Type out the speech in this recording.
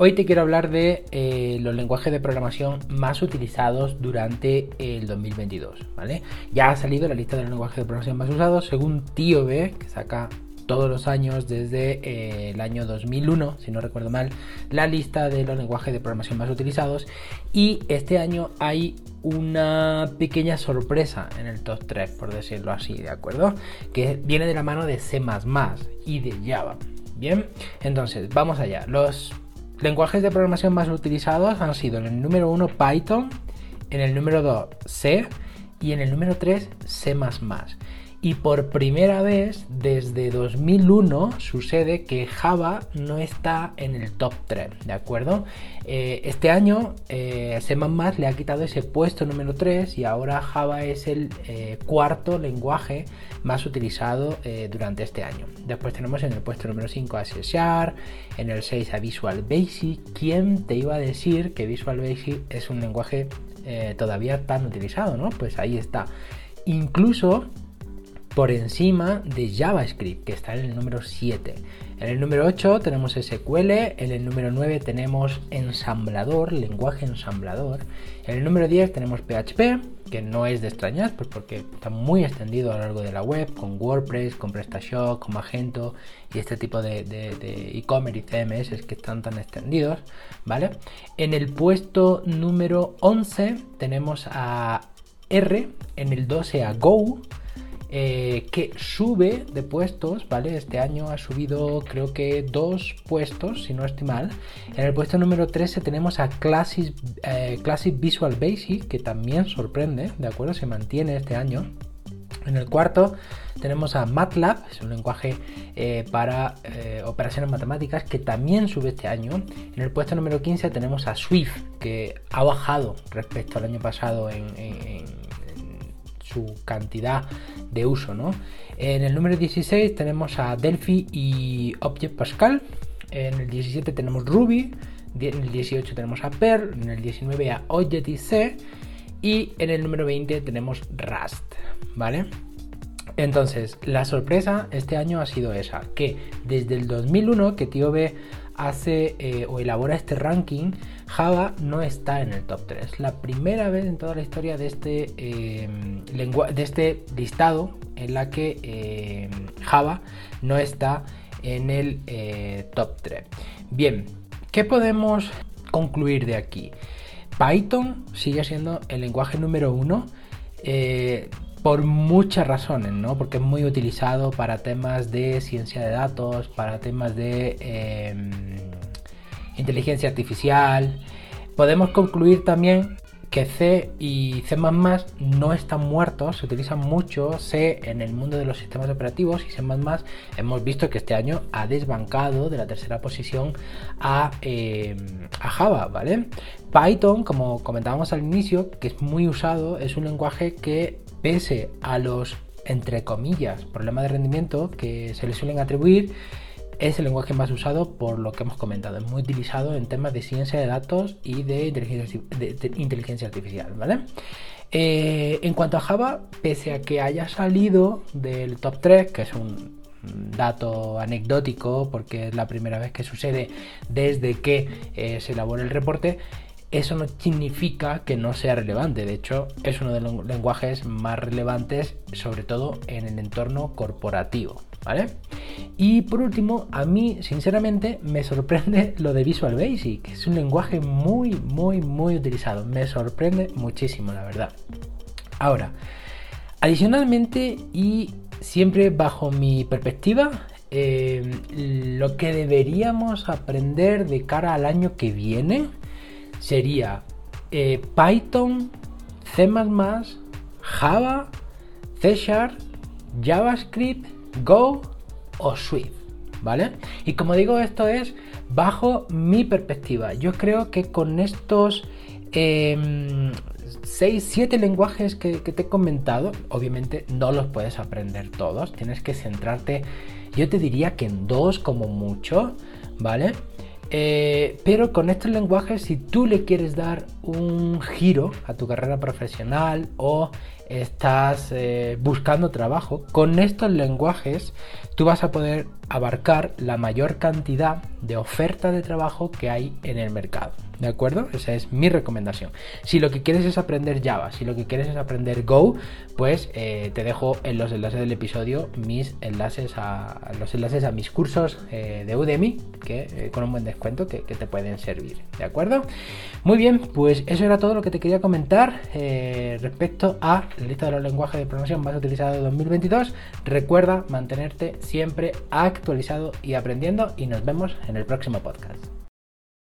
Hoy te quiero hablar de eh, los lenguajes de programación más utilizados durante el 2022, ¿vale? Ya ha salido la lista de los lenguajes de programación más usados según TIOB, que saca todos los años desde eh, el año 2001, si no recuerdo mal, la lista de los lenguajes de programación más utilizados. Y este año hay una pequeña sorpresa en el top 3, por decirlo así, ¿de acuerdo? Que viene de la mano de C y de Java. Bien, entonces vamos allá. Los lenguajes de programación más utilizados han sido en el número 1 Python, en el número 2 C y en el número 3 C y por primera vez desde 2001 sucede que Java no está en el top 3, ¿de acuerdo? Eh, este año eh, C++ le ha quitado ese puesto número 3 y ahora Java es el eh, cuarto lenguaje más utilizado durante este año. Después tenemos en el puesto número 5 a C en el 6 a Visual Basic. ¿Quién te iba a decir que Visual Basic es un lenguaje todavía tan utilizado, ¿no? Pues ahí está. Incluso por encima de JavaScript, que está en el número 7. En el número 8 tenemos SQL, en el número 9 tenemos ensamblador, lenguaje ensamblador. En el número 10 tenemos PHP, que no es de extrañar, pues porque está muy extendido a lo largo de la web, con WordPress, con PrestaShop, con Magento y este tipo de e-commerce y CMS que están tan extendidos, ¿vale? En el puesto número 11 tenemos a R, en el 12 a Go, eh, que sube de puestos, ¿vale? Este año ha subido creo que dos puestos, si no estoy mal. En el puesto número 13 tenemos a Classic, eh, Classic Visual Basic, que también sorprende, ¿de acuerdo? Se mantiene este año. En el cuarto tenemos a MATLAB, es un lenguaje eh, para operaciones matemáticas que también sube este año. En el puesto número 15 tenemos a Swift, que ha bajado respecto al año pasado en su cantidad de uso. ¿no? En el número 16 tenemos a Delphi y Object Pascal. En el 17 tenemos Ruby. En el 18 tenemos a Perl. En el 19 a Objective-C. Y en el número 20 tenemos Rust. ¿Vale? Entonces, la sorpresa este año ha sido esa, que desde el 2001 que TIOB hace eh, o elabora este ranking, Java no está en el top 3. La primera vez en toda la historia de este, em, de este listado en la que em, Java no está en el eh, top 3. Bien, ¿qué podemos concluir de aquí? Python sigue siendo el lenguaje número uno. Eh, por muchas razones, ¿no? Porque es muy utilizado para temas de ciencia de datos, para temas de em, inteligencia artificial. Podemos concluir también que C y C++ no están muertos, se utilizan mucho C en el mundo de los sistemas operativos y C++ hemos visto que este año ha desbancado de la tercera posición a, em, a Java, ¿vale? Python, como comentábamos al inicio, que es muy usado, es un lenguaje que pese a los, entre comillas, problemas de rendimiento que se le suelen atribuir, es el lenguaje más usado por lo que hemos comentado. Es muy utilizado en temas de ciencia de datos y de inteligencia, artificial. Eh, en cuanto a Java, pese a que haya salido del top 3, que es un dato anecdótico porque es la primera vez que sucede desde que eh, se elabora el reporte, eso no significa que no sea relevante. De hecho, es uno de los lenguajes más relevantes, sobre todo en el entorno corporativo. ¿Vale? Y por último, a mí, sinceramente, me sorprende lo de Visual Basic. Es un lenguaje muy, muy, muy utilizado. Me sorprende muchísimo, la verdad. Ahora, adicionalmente y siempre bajo mi perspectiva, eh, lo que deberíamos aprender de cara al año que viene sería eh, Python, C++, Java, C Sharp, JavaScript, Go o Swift, ¿vale? Y como digo, esto es bajo mi perspectiva. Yo creo que con estos 6, em, 7 lenguajes que, que te he comentado, obviamente no los puedes aprender todos, tienes que centrarte, yo te diría que en dos como mucho, ¿vale? Eh, pero con estos lenguajes, si tú le quieres dar un giro a tu carrera profesional o estás eh, buscando trabajo, con estos lenguajes tú vas a poder abarcar la mayor cantidad de oferta de trabajo que hay en el mercado. ¿De acuerdo? Esa es mi recomendación. Si lo que quieres es aprender Java, si lo que quieres es aprender Go, pues eh, te dejo en los enlaces del episodio mis enlaces a los enlaces a mis cursos eh, de Udemy, que eh, con un buen descuento que, te pueden servir. ¿De acuerdo? Muy bien, pues eso era todo lo que te quería comentar respecto a la lista de los lenguajes de programación más utilizados de 2022. Recuerda mantenerte siempre actualizado y aprendiendo y nos vemos en el próximo podcast.